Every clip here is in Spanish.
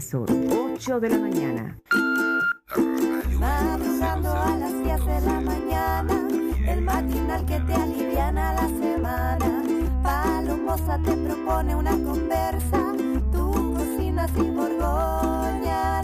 Sur, 8 de la mañana. Madrugando a las 10 de la mañana, el matinal que te aliviana la semana. Palomosa te propone una conversa, tu cocina sin borgoña,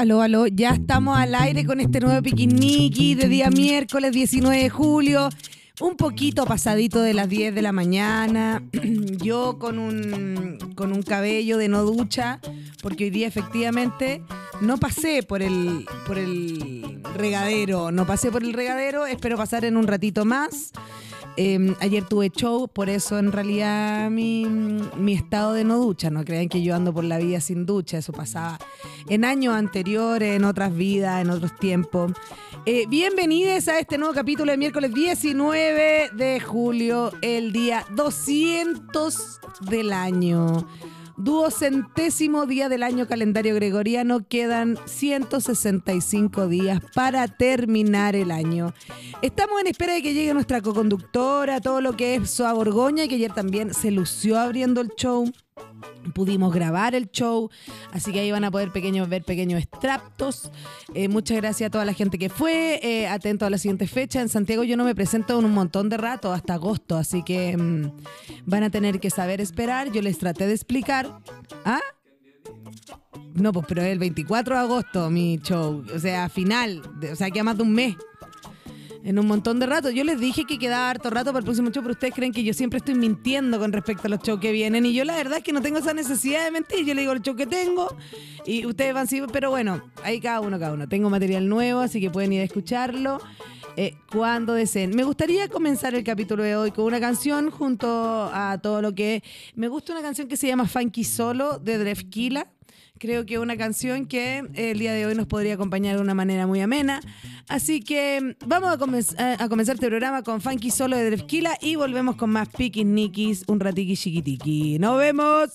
Aló, aló, ya estamos al aire con este nuevo piquiniqui de día miércoles 19 de julio. Un poquito pasadito de las 10 de la mañana. Yo con un, con un cabello de no ducha, porque hoy día efectivamente no pasé por el, por el regadero. No pasé por el regadero, espero pasar en un ratito más. Eh, ayer tuve show, por eso en realidad mi, mi estado de no ducha. No crean que yo ando por la vida sin ducha, eso pasaba en años anteriores, en otras vidas, en otros tiempos. Eh, bienvenidos a este nuevo capítulo de miércoles 19 de julio, el día 200 del año. Duocentésimo día del año calendario gregoriano, quedan 165 días para terminar el año. Estamos en espera de que llegue nuestra coconductora, todo lo que es Soa Borgoña, que ayer también se lució abriendo el show. Pudimos grabar el show, así que ahí van a poder pequeños, ver pequeños extractos. Eh, muchas gracias a toda la gente que fue. eh, atento a la siguiente fecha. En Santiago yo no me presento en un montón de rato, hasta agosto, así que mm, van a tener que saber esperar. Yo les traté de explicar. ¿Ah? No, pues pero es el 24 de agosto mi show, o sea, final, o sea, queda más de un mes. En un montón de rato. Yo les dije que quedaba harto rato para el próximo show, pero ustedes creen que yo siempre estoy mintiendo con respecto a los shows que vienen. Y yo la verdad es que no tengo esa necesidad de mentir. Yo le digo el show que tengo y ustedes van sí, pero bueno, ahí cada uno, cada uno. Tengo material nuevo, así que pueden ir a escucharlo eh, cuando deseen. Me gustaría comenzar el capítulo de hoy con una canción junto a todo lo que... Me gusta una canción que se llama Funky Solo de Drefkila. Creo que una canción que eh, el día de hoy nos podría acompañar de una manera muy amena. Así que mm, vamos a, comenz- a- comenzar este programa con Funky Solo de Drefkila y volvemos con más Piquis Nikis, un ratiqui chiquitiqui. ¡Nos vemos!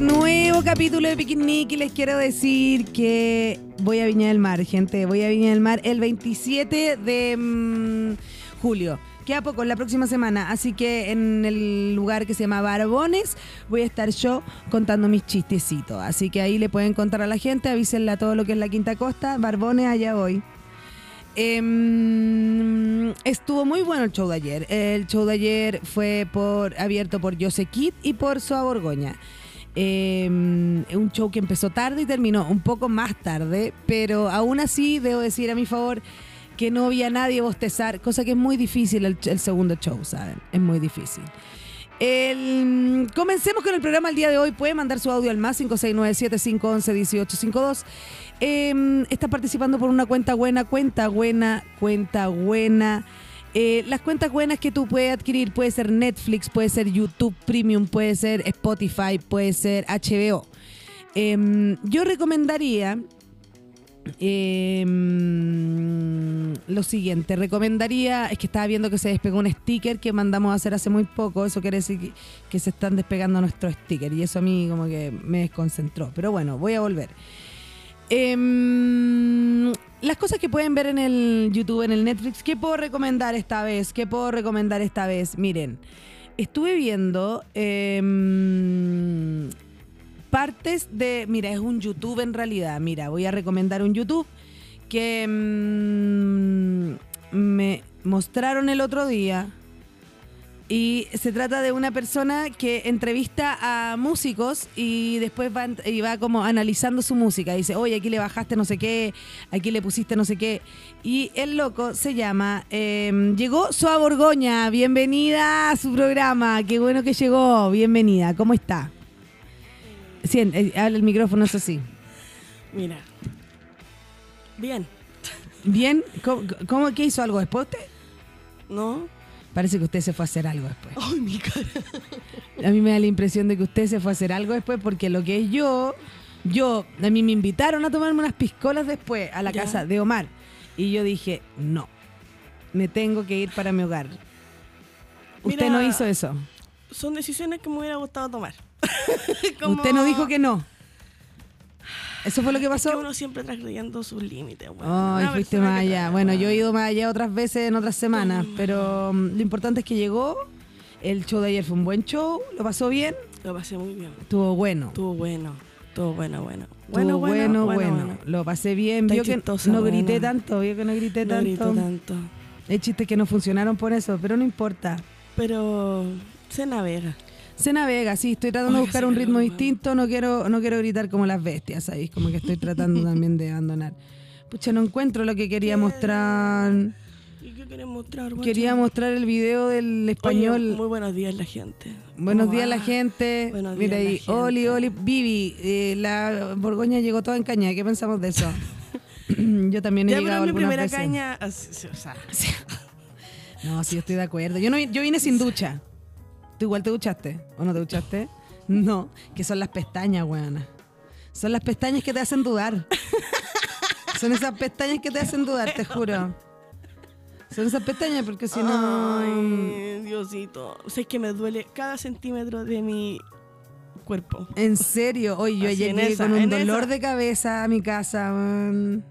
Nuevo capítulo de Picnic les quiero decir que voy a Viña del Mar, gente. Voy a Viña del Mar el 27 de mm, julio. Queda poco, la próxima semana. Así que en el lugar que se llama Barbones voy a estar yo contando mis chistecitos. Así que ahí le pueden contar a la gente, avísenle todo lo que es la Quinta Costa. Barbones, allá voy. Em, estuvo muy bueno el show de ayer. El show de ayer fue por abierto por Jose Kid y por Soa Borgoña. Em, un show que empezó tarde y terminó un poco más tarde, pero aún así debo decir a mi favor que no había nadie bostezar, cosa que es muy difícil el, segundo show, ¿saben? Es muy difícil. Comencemos con el programa el día de hoy. Puede mandar su audio al más 569-7511-1852. Eh, está participando por una cuenta buena, cuenta buena, cuenta buena. Eh, las cuentas buenas que tú puedes adquirir puede ser Netflix, puede ser YouTube Premium, puede ser Spotify, puede ser HBO. Eh, yo recomendaría eh, lo siguiente, recomendaría, es que estaba viendo que se despegó un sticker que mandamos a hacer hace muy poco, eso quiere decir que, que se están despegando nuestros stickers y eso a mí como que me desconcentró, pero bueno, voy a volver. Em, las cosas que pueden ver en el YouTube, en el Netflix, ¿qué puedo recomendar esta vez? ¿Qué puedo recomendar esta vez? Miren, estuve viendo em, partes de, mira, es un YouTube en realidad, mira, voy a recomendar un YouTube que mm, me mostraron el otro día Y se trata de una persona que entrevista a músicos y después va, y va como analizando su música. Dice, oye, aquí le bajaste no sé qué, aquí le pusiste no sé qué. Y el loco se llama, eh, llegó Soa Borgoña, bienvenida a su programa, qué bueno que llegó, bienvenida, ¿cómo está? Sí, eh, habla el micrófono, eso sí. Mira. Bien. Bien, ¿cómo, cómo- qué hizo algo después usted? ¿No? Parece que usted se fue a hacer algo después. Ay, mi cara. A mí me da la impresión de que usted se fue a hacer algo después porque lo que es yo, yo, a mí me invitaron a tomarme unas piscolas después a la Ya. casa de Omar y yo dije, no, me tengo que ir para mi hogar. Usted no hizo eso. Son decisiones que me hubiera gustado tomar. Usted no dijo que no. ¿Eso fue lo que Que pasó? uno siempre transgrediendo sus límites. bueno. Ay, fuiste más que allá. Bueno, yo he ido más allá otras veces en otras semanas, pero mm, lo importante es que llegó. El show de ayer fue un buen show, lo pasó bien, Lo pasé muy bien. estuvo bueno. Estuvo bueno. Estuvo bueno, bueno. Estuvo bueno, bueno, Lo pasé bien. Está Vio que no grité tanto, vio que no grité No tanto. grito tanto. Hay chistes que no funcionaron por eso, pero no importa. Pero se navega. Se navega, sí, estoy tratando de Oiga, buscar un ritmo distinto, no quiero, no quiero gritar como las bestias, ¿sabéis? Como que estoy tratando también de abandonar. Pucha, no encuentro lo que quería mostrar. ¿Y qué querés mostrar, guacho? Quería mostrar el video del Oye, español. muy buenos días, la gente. Buenos ¿Cómo días la gente. Buenos Mira días, la ahí, gente. Oli, Oli, Vivi, eh, la Borgoña llegó toda en caña. ¿Qué pensamos de eso? Yo también he Ya, pero llegado mi algunas primera veces. caña. sí, o sea, No, sí, estoy de acuerdo. Yo no yo vine sin ducha. ¿Tú igual te duchaste? ¿O no te duchaste? No, que son las pestañas, weona. Son las pestañas que te hacen dudar. Son esas pestañas que te hacen dudar, te juro. Son esas pestañas porque si no... Ay, Diosito. O sea, es que me duele cada centímetro de mi cuerpo. En serio, hoy yo llegué esa, con un dolor esa. de cabeza a mi casa. Un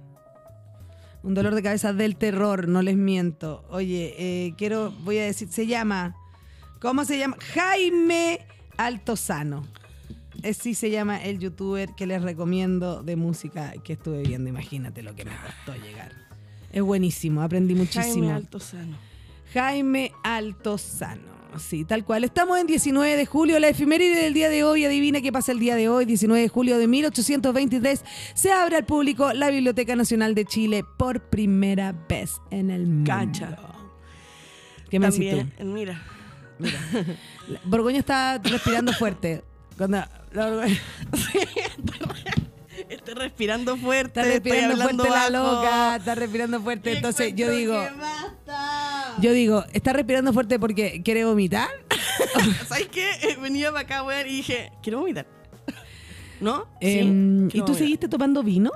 dolor de cabeza del terror, no les miento. Oye, eh, quiero, voy a decir, se llama, ¿cómo se llama? Jaime Altozano. Sí se llama el youtuber que les recomiendo de música que estuve viendo. Imagínate lo que me costó llegar. Es buenísimo, aprendí muchísimo. Jaime Altozano. Jaime Altozano. Sí, tal cual. Estamos en 19 de julio, la efeméride del día de hoy. Adivina qué pasa el día de hoy, 19 de julio de 1823. Se abre al público la Biblioteca Nacional de Chile por primera vez en el mundo. Cacha. ¿Qué me También, tú? Mira. Borgoña está respirando fuerte. Cuando la Borgoña- Estoy respirando fuerte. está respirando estoy fuerte la loca, está respirando fuerte. Y Entonces yo digo, yo digo, ¿está respirando fuerte porque quiere vomitar? ¿Sabes qué? Eh, Venía para acá, weón, y dije, quiero vomitar. ¿No? Em, ¿Y quiero tú vomitar. seguiste tomando vino?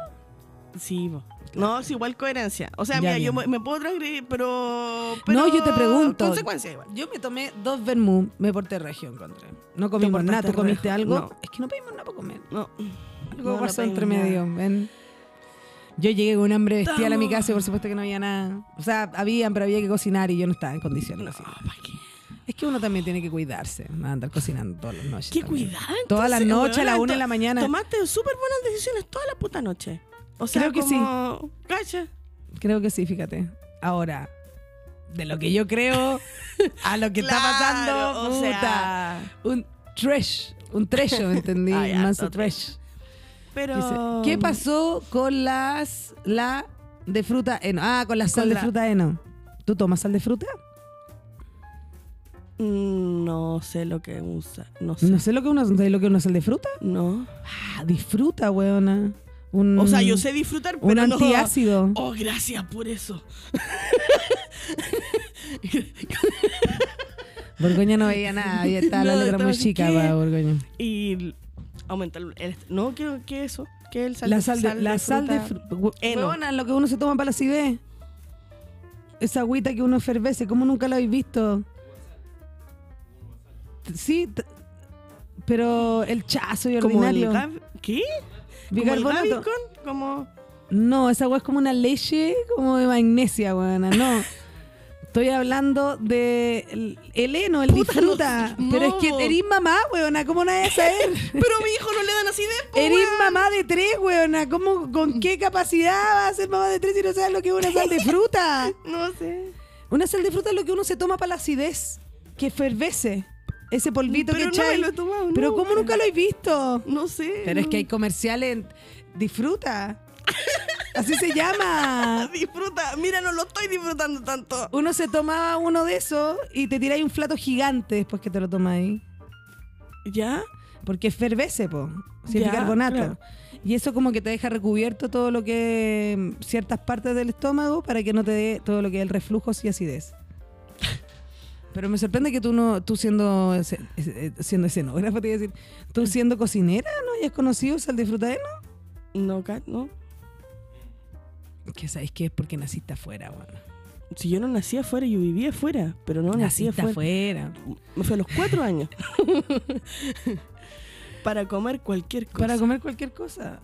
Sí, po. No, es igual coherencia. O sea, Ya, mira, yo bien. me, me puedo transgredir, pero, pero. No, yo te pregunto. Consecuencia igual. Yo me tomé dos vermú, me porté regio, encontré. No comimos nada, ¿tú comiste algo? No. Es que no pedimos nada para comer. No. Algo No, pasó entre medio, ven. Yo llegué con un hambre bestial a mi casa y por supuesto que no había nada. O sea, habían, pero había que cocinar y yo no estaba en condiciones. No, así. ¿para qué? Es que uno también tiene que cuidarse, no andar cocinando todas las noches. ¿Qué también. cuidado? Todas las noches, a la weona, una de la mañana. Tomaste súper buenas decisiones toda la puta noche. O sea, Creo que sí. Cacha. Creo que sí, fíjate. Ahora, de lo que yo creo a lo que está pasando, o puta. sea, un trash, un trecho, ¿me entendí? Ay, Un harto trash. pero... Dice, ¿Qué pasó con las la de fruta eno? Ah, con la sal Con de la- fruta eno. ¿Tú tomas sal de fruta? Mm, No sé lo que usa. No sé. No sé lo que uno, ¿sabes lo que uno sal de fruta. No. Ah, disfruta, weona. Un, O sea, yo sé disfrutar, un pero no... antiácido. Oh, gracias por eso. Borgoña no veía nada, y estaba la letra muy chica ¿qué? para Borgoña. Y aumenta el... no, ¿qué, qué es eso? ¿Qué es el sal La de sal de, la sal de fruta? lo que uno se toma para la acidez. Esa agüita que uno efervece, ¿cómo nunca la habéis visto? Sí, pero el chazo y Como el ordinario. Gav- ¿Qué? ¿Como el Bicarbonato. Como... No, esa agua es como una leche como de magnesia, weona. No. Estoy hablando de el, el heno, el Puta, disfruta. no, pero es que no. eris mamá, weona. ¿Cómo no saber? Pero a mi hijo no le dan así de... Eres mamá de tres, weona. ¿Cómo, ¿Con qué capacidad vas a ser mamá de tres si no sabes lo que es una sal de fruta? No sé. Una sal de fruta es lo que uno se toma para la acidez. que efervece. Ese polvito Pero que no me echáis. lo he tomado Pero. ¿cómo nunca lo he visto? No sé. Pero es que hay comerciales. Disfruta. Así se llama. Disfruta. Mira, no lo estoy disfrutando tanto. Uno se tomaba uno de esos y te tiráis un flato gigante después que te lo tomáis. ¿Ya? Porque efervece, po. Si es Ya, bicarbonato. claro. Y eso como que te deja recubierto todo lo que... mm, ciertas partes del estómago para que no te dé todo lo que es el reflujo y acidez. Pero me sorprende que tú no, tú siendo ese- siendo escenógrafa, te iba a decir, tú siendo cocinera, ¿no hayas conocido sal de frutadeno? No, ca- no. Que sabéis que es porque naciste afuera, bueno. Si yo no nací afuera, yo vivía afuera. Pero no nací afuera. afuera. Me fui a los cuatro años. Para comer cualquier cosa. Para comer cualquier cosa.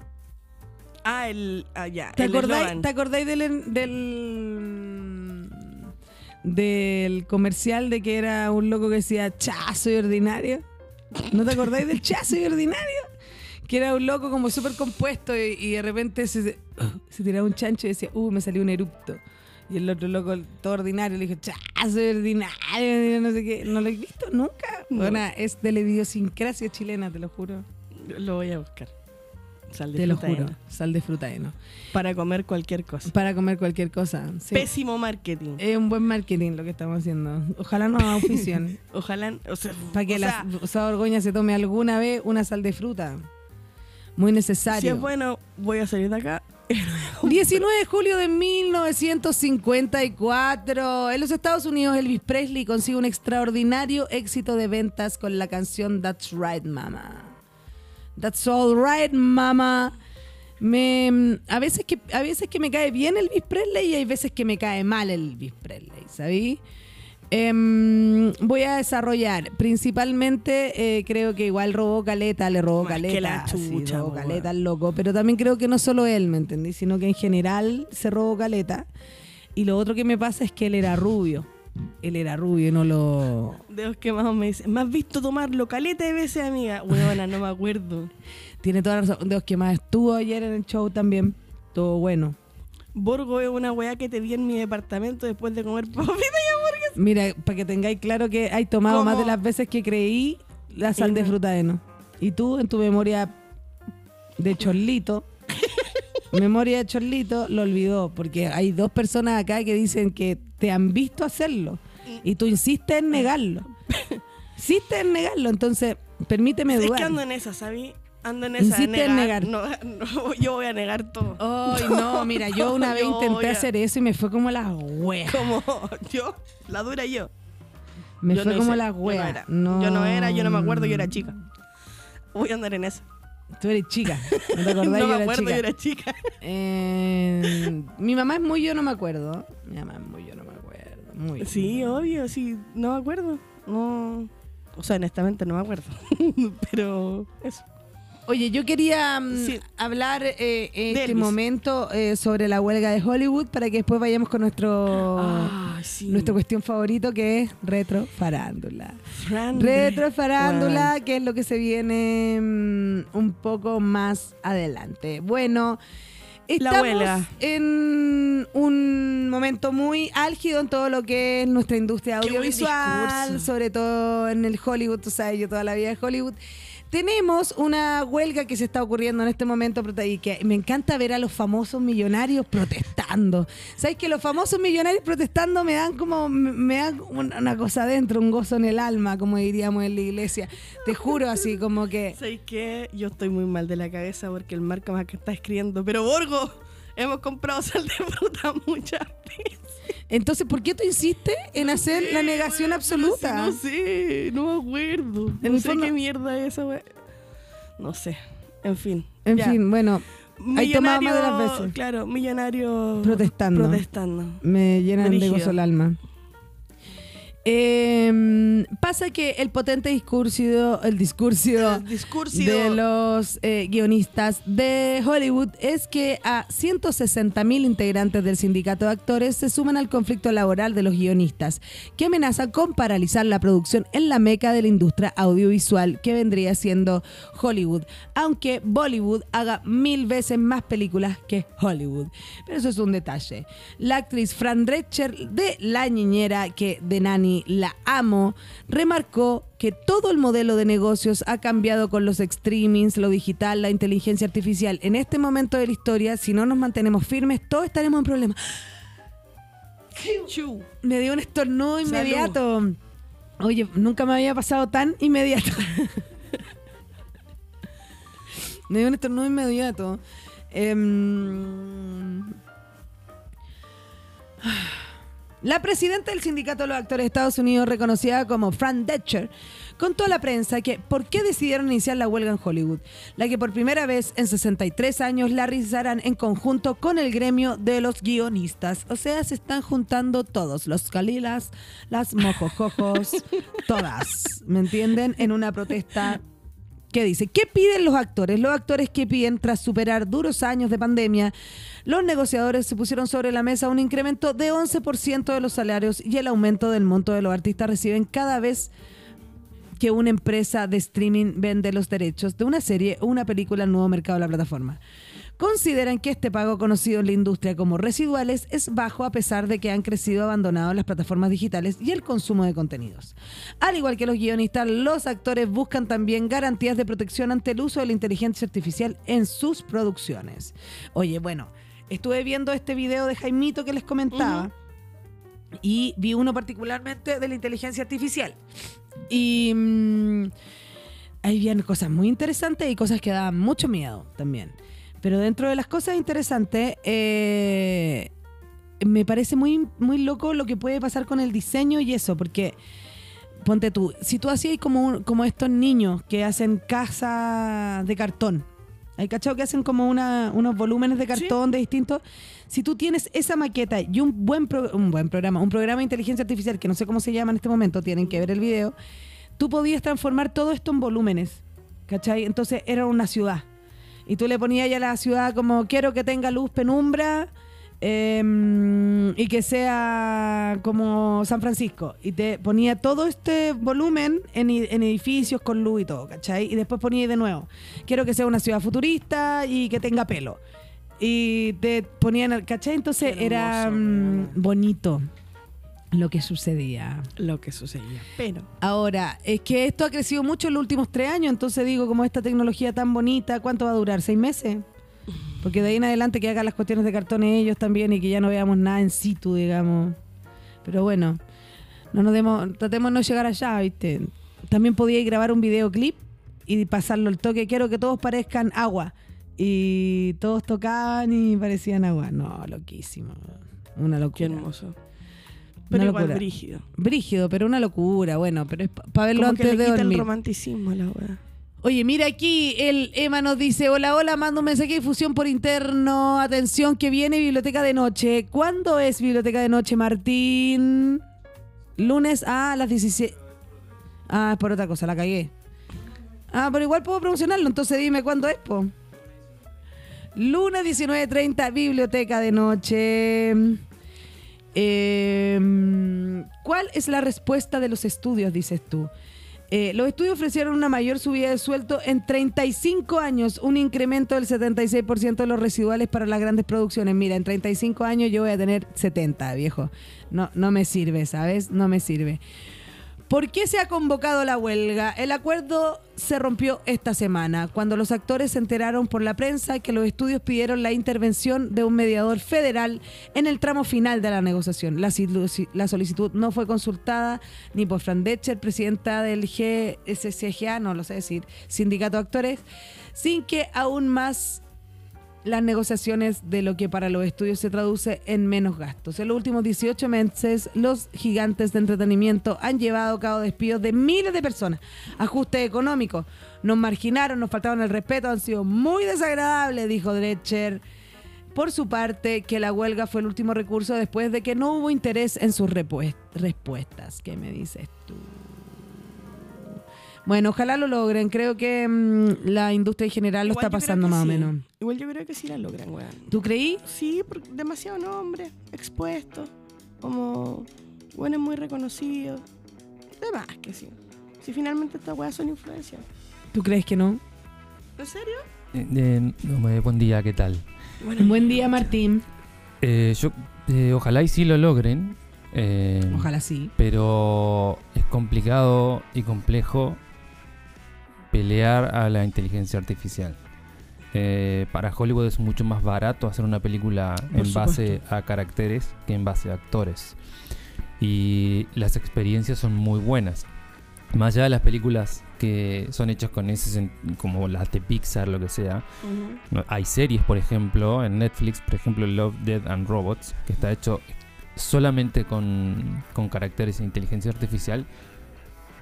Ah, el. Ah, ya. ¿Te el acordáis. ¿te acordáis del, del del comercial de que era un loco que decía cha, soy ordinario? ¿No te acordáis del cha, soy ordinario? Que era un loco como súper compuesto y, y de repente se, se, tiraba un chancho y decía, uh, me salió un erupto. Y el otro loco, todo ordinario, le dijo, cha, soy ordinario, no sé qué. ¿No lo he visto nunca? No. Bueno, es de la idiosincrasia chilena, te lo juro. Lo voy a buscar. Sal de Te lo fruta juro. Sal de fruta heno. Para comer cualquier cosa. Para comer cualquier cosa. sí. Pésimo marketing. Es un buen marketing lo que estamos haciendo. Ojalá nos auspicien. Ojalá. O sea, para que o la sea, Orgoña se tome alguna vez una sal de fruta. Muy Si necesario. es bueno, voy a salir de acá. 19 de julio de 1954. En los Estados Unidos, Elvis Presley consigue un extraordinario éxito de ventas con la canción That's Right, Mama. That's All Right, Mama. Me, a, veces que, a veces que me cae bien Elvis Presley y hay veces que me cae mal Elvis Presley, ¿sabí? Em, voy a desarrollar. Principalmente eh, creo que igual robó caleta, le robó Más que caleta. sí, robó caleta al loco. Pero también creo que no solo él, ¿me entendí? Sino que en general se robó caleta. Y lo otro que me pasa es que él era rubio. Él era rubio y no lo. Dedos quemados me dicen. ¿Me has visto tomarlo caleta de veces, amiga? Huevona, no me acuerdo. Tiene toda la razón. Dios, que más estuvo ayer en el show también. Todo bueno. Borgo es una weá que te di en mi departamento después de comer papita y hamburguesa. Mira, para que tengáis claro que hay tomado ¿Cómo? más de las veces que creí la sal de fruta de no. Y tú, en tu memoria de chorlito, memoria de chorlito, lo olvidó. Porque hay dos personas acá que dicen que te han visto hacerlo. Y tú insistes en negarlo. Insistes en negarlo. Entonces, permíteme Es dudar. que ando en esa, ¿sabí? Ando en esa. Insiste en negar. No, no, yo voy a negar todo. Ay, no, mira, yo una vez Yo intenté a- hacer eso y me fue como la wea. Como yo, la dura yo. Me Yo fue no como hice, la yo no wea. era. Yo no era, yo no me acuerdo, yo era chica. Voy a andar en eso. Tú eres chica. ¿No te acordás? no Yo me acuerdo, chica. yo era chica. Eh, mi mamá es muy yo, no me acuerdo. Mi mamá es muy yo, no me acuerdo. Muy. Sí, obvio, sí, no me acuerdo. No. O sea, honestamente no me acuerdo. Pero eso. Oye, yo quería mm, Sí. hablar eh, en este momento eh, sobre la huelga de Hollywood para que después vayamos con nuestro Ah, sí. nuestra cuestión favorito que es retro farándula. Fran- Retro farándula, que es lo que se viene mm, un poco más adelante. Bueno, estamos huelga. en un momento muy álgido en todo lo que es nuestra industria audiovisual, sobre todo en el Hollywood, tú sabes, yo toda la vida de Hollywood. Tenemos una huelga que se está ocurriendo en este momento y que me encanta ver a los famosos millonarios protestando. ¿Sabes que los famosos millonarios protestando me dan como, me- dan una cosa adentro, un gozo en el alma, como diríamos en la iglesia? Te juro así, como que... ¿Sabes qué? Yo estoy muy mal de la cabeza porque el marca más que está escribiendo. Pero Borgo, hemos comprado sal de fruta muchas veces. Entonces, ¿por qué tú insistes en hacer la negación absoluta? No sé, no me acuerdo. En no sé fondo- qué mierda es esa, wey. No sé. En fin. En ya. fin, bueno, Hay tomado más de las veces. Claro, millonario. Protestando. Protestando. me llenan de gozo el alma. Eh, pasa que el potente discurso, el discurso El discurso de los eh, guionistas de Hollywood es que a 160 mil integrantes del sindicato de actores se suman al conflicto laboral de los guionistas, que amenazan con paralizar la producción en la meca de la industria audiovisual que vendría siendo Hollywood, aunque Bollywood haga mil veces más películas que Hollywood. Pero eso es un detalle. La actriz Fran Drescher de La Niñera, que de Nani la amo, remarcó que todo el modelo de negocios ha cambiado con los streamings, lo digital, la inteligencia artificial. En este momento de la historia, si no nos mantenemos firmes, todos estaremos en problemas. Me dio un estornudo Salud. inmediato. Oye, nunca me había pasado tan inmediato. me dio un estornudo inmediato. Em, La presidenta del Sindicato de los Actores de Estados Unidos, reconocida como Fran Drescher, contó a la prensa que por qué decidieron iniciar la huelga en Hollywood, la que por primera vez en 63 años la realizarán en conjunto con el gremio de los guionistas. O sea, se están juntando todos, los calilas, las mojojojos, todas, ¿me entienden? En una protesta ¿Qué dice? ¿Qué piden los actores? Los actores que piden, tras superar duros años de pandemia, los negociadores se pusieron sobre la mesa un incremento de 11% de los salarios y el aumento del monto de los artistas reciben cada vez que una empresa de streaming vende los derechos de una serie o una película al nuevo mercado de la plataforma. Consideran que este pago conocido en la industria como residuales es bajo a pesar de que han crecido abandonado las plataformas digitales y el consumo de contenidos. Al igual que los guionistas, los actores buscan también garantías de protección ante el uso de la inteligencia artificial en sus producciones. Oye, bueno, estuve viendo este video de Jaimito que les comentaba y vi uno particularmente de la inteligencia artificial. Y mm, ahí habían cosas muy interesantes y cosas que daban mucho miedo también. Pero dentro de las cosas interesantes, eh, me parece muy, muy loco lo que puede pasar con el diseño y eso, porque ponte tú, si tú hacías como, como estos niños que hacen casas de cartón, ¿hay cachado que hacen como una, unos volúmenes de cartón de distintos? Si tú tienes esa maqueta y un buen, pro- un buen programa, un programa de inteligencia artificial, que no sé cómo se llama en este momento, tienen que ver el video, tú podías transformar todo esto en volúmenes, ¿cachai? Entonces era una ciudad. Y tú le ponías ya a la ciudad como quiero que tenga luz, penumbra em, y que sea como San Francisco. Y te ponía todo este volumen en, edificios con luz y todo, ¿cachai? Y después ponía de nuevo, quiero que sea una ciudad futurista y que tenga pelo. Y te ponían, ¿cachai? Entonces era mm, bonito lo que sucedía. Lo que sucedía. Pero. Ahora, es que esto ha crecido mucho en los últimos tres años, entonces digo, como esta tecnología tan bonita, ¿cuánto va a durar? ¿Seis meses? Porque de ahí en adelante que hagan las cuestiones de cartón ellos también y que ya no veamos nada en situ, digamos. Pero bueno, no nos demos, tratemos de no llegar allá, ¿viste? También podía grabar un videoclip y pasarlo al toque. Quiero que todos parezcan agua. Y todos tocaban y parecían agua. No, loquísimo. Una Qué locura. hermoso. Pero Una igual locura. brígido. Brígido, pero una locura. Bueno, pero es para verlo Como que antes le de quita el dormir. romanticismo a la weá. Oye, mira aquí, el Emma nos dice, hola, hola, mando un mensaje de difusión por interno, atención, que viene Biblioteca de Noche. ¿Cuándo es Biblioteca de Noche, Martín? Lunes a las 17... Ah, es por otra cosa, la cagué. Ah, pero igual puedo promocionarlo, entonces dime cuándo es, po. Lunes 19.30, Biblioteca de Noche. Eh, ¿Cuál es la respuesta de los estudios, dices tú? Eh, los estudios ofrecieron una mayor subida de sueldo en 35 años, un incremento del 76% de los residuales para las grandes producciones. Mira, en 35 años yo voy a tener 70, viejo. No, no me sirve, ¿sabes? No me sirve. ¿Por qué se ha convocado la huelga? El acuerdo se rompió esta semana, cuando los actores se enteraron por la prensa que los estudios pidieron la intervención de un mediador federal en el tramo final de la negociación. La, solicitud no fue consultada ni por Fran Detcher, presidenta del GSCGA, no lo sé decir, Sindicato de Actores, sin que aún más las negociaciones de lo que para los estudios se traduce en menos gastos. En los últimos 18 meses, los gigantes de entretenimiento han llevado a cabo despidos de miles de personas, ajustes económicos, nos marginaron, nos faltaron el respeto, han sido muy desagradables, dijo Drescher. Por su parte, que la huelga fue el último recurso después de que no hubo interés en sus respuestas. ¿Qué me dices tú? Bueno, ojalá lo logren. Creo que mm, la industria en general lo está yo creo pasando que más o sí. menos. Igual yo creo que sí la logran, weón. ¿Tú creí? Sí, porque demasiado nombre, expuesto, como bueno, muy reconocido. De más que sí. Si finalmente estas weas son influencias. ¿Tú crees que no? ¿En serio? Eh, eh, no, eh, buen día, ¿qué tal? Buen día, Martín. Eh, yo, eh, ojalá y sí lo logren. Eh, Ojalá sí. Pero es complicado y complejo pelear a la inteligencia artificial. Eh, para Hollywood es mucho más barato hacer una película Por en base a caracteres que en base a actores. Y las experiencias son muy buenas. Más allá de las películas que son hechas con ese, como las de Pixar, lo que sea, Hay series, por ejemplo, en Netflix, por ejemplo, Love, Dead and Robots, que está hecho solamente con, con caracteres de inteligencia artificial.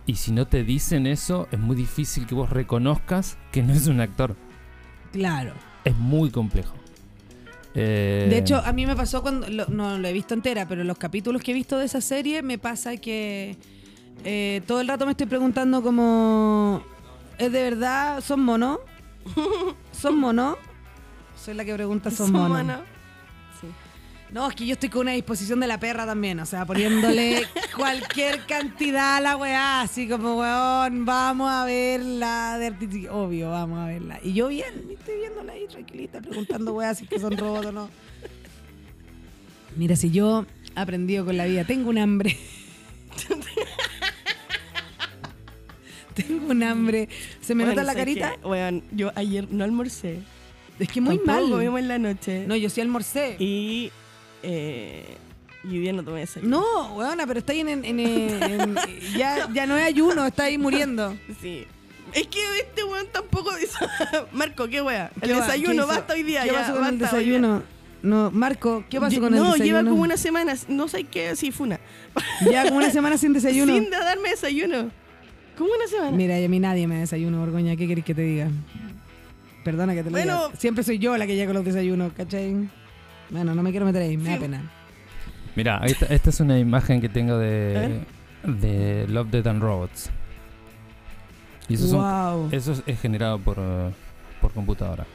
Y si no te dicen eso, es muy difícil que vos reconozcas que no es un actor. Claro. Es muy complejo. Eh, De hecho, a mí me pasó cuando, lo- no lo he visto entera, pero los capítulos que he visto de esa serie me pasa que eh, todo el rato me estoy preguntando como, ¿es de verdad? ¿Son monos? ¿Son monos? Soy la que pregunta, ¿son, Son monos? monos. No, es que yo estoy con una disposición de la perra también, o sea, poniéndole cualquier cantidad a la weá, así como, weón, vamos a verla, de obvio, vamos a verla. Y yo bien, estoy viéndola ahí tranquilita, preguntando weá si es que son robots o no. Mira, si yo he aprendido con la vida, tengo un hambre. tengo un hambre. ¿Se me Bueno, nota la ¿sabes carita? Weón, yo ayer no almorcé. Es que muy Tampoco mal. comimos en la noche. No, yo sí almorcé. Y, eh, y hoy día no tomé desayuno. No, weona, pero está ahí en, en- en- en- ya, ya no es ayuno, está ahí muriendo. Sí. Es que este weón tampoco dice. Marco, ¿qué wea? ¿Qué El? ¿Qué desayuno, basta hoy día. ¿Qué ya, pasó con el desayuno? No, Marco, ¿qué pasó con el no, desayuno? lleva como una semana, no sé qué, sí, fue una. Ya como una semana sin desayuno. Sin da- darme desayuno. Como una semana. Mira, y a mí nadie me desayuno, Borgoña. ¿Qué querés que te diga? Perdona que te lo Bueno. diga. Siempre soy yo la que llega con los desayunos, ¿cachai? Bueno, no me quiero meter ahí, me da pena. Mira, esta, esta es una imagen que tengo de, de Love, Dead and Robots. Y eso, son- wow. eso es, es generado por, por computadora.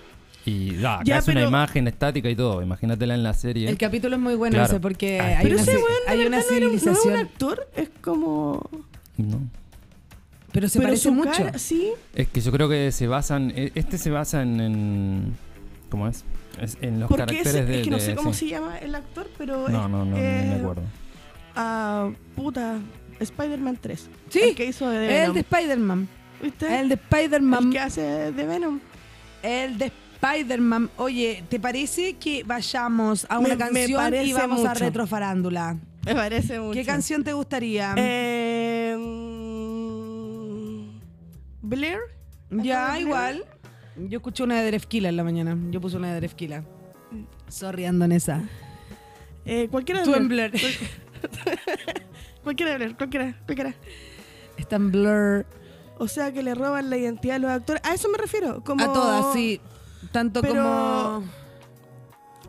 Y da, acá Ya, es una imagen estática y todo. Imagínatela en la serie. El capítulo es muy bueno Claro. ese porque Ah, hay Pero una, ese de hay una verdad no era un- no un civilización. actor, es como. No. pero se pero parece mucho. cara- sí. Es que yo creo que se basan. e- Este se basa en. en- ¿Cómo es? Es en los Porque caracteres ese- de. es que no de- sé cómo sí. se llama el actor, pero. No, es- no, no, no eh, me acuerdo. Ah, puta. Spider-Man 3. Sí, El que hizo de El Venom. de Spider-Man. ¿Viste? El de Spider-Man. El que hace de Venom. El de Spider-Man. Oye, ¿te parece que vayamos a una Me- me canción y vamos a mucho. retrofarándula? Me parece mucho. ¿Qué canción te gustaría? Eh, mm, Blair. ya, Blair? igual. Yo escuché una de Drefkila en la mañana. Yo puse una de Drefkila. Sorry, ando en esa. Eh, cualquiera de Tú en. Blur. Cualquiera de Blair. Cualquiera. Cualquiera. Está en Blur. O sea que le roban la identidad a los actores. A eso me refiero. Como A todas, sí. Tanto Pero- como...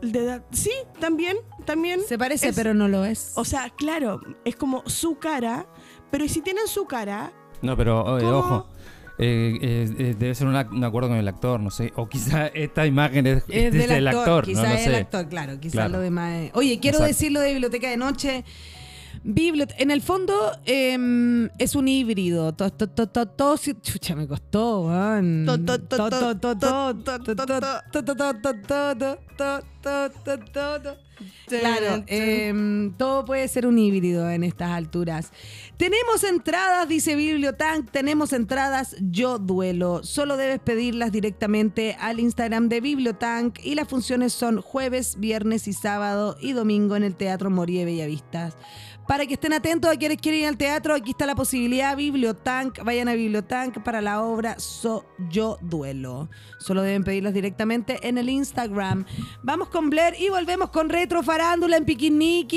el de edad- Sí, también. También. Se parece, es- pero no lo es. O sea, claro, es como su cara. Pero ¿y si tienen su cara? No, pero oye, ojo. Eh, eh, eh, debe ser un, ac- un acuerdo con el actor, no sé. O quizá esta imagen es, Es este del el actor, actor, quizá no el sé. actor, claro, quizá Claro. lo demás es- Oye, quiero Exacto. decir lo de Biblioteca de Noche. Bibliote- en el fondo em, es un híbrido. To- to- to- to- to- si- Chucha, me costó, Claro, em, todo puede ser un híbrido en estas alturas. Tenemos entradas, dice Bibliotank, tenemos entradas Yo Duelo. Solo debes pedirlas directamente al Instagram de Bibliotank y las funciones son jueves, viernes y sábado y domingo en el Teatro Morie Bellavistas. Para que estén atentos a quienes quieren ir al teatro, aquí está la posibilidad, Bibliotank, vayan a Bibliotank para la obra So Yo Duelo. Solo deben pedirlas directamente en el Instagram. Vamos con Blair y volvemos con Red Retro Farándula en Piquinikis.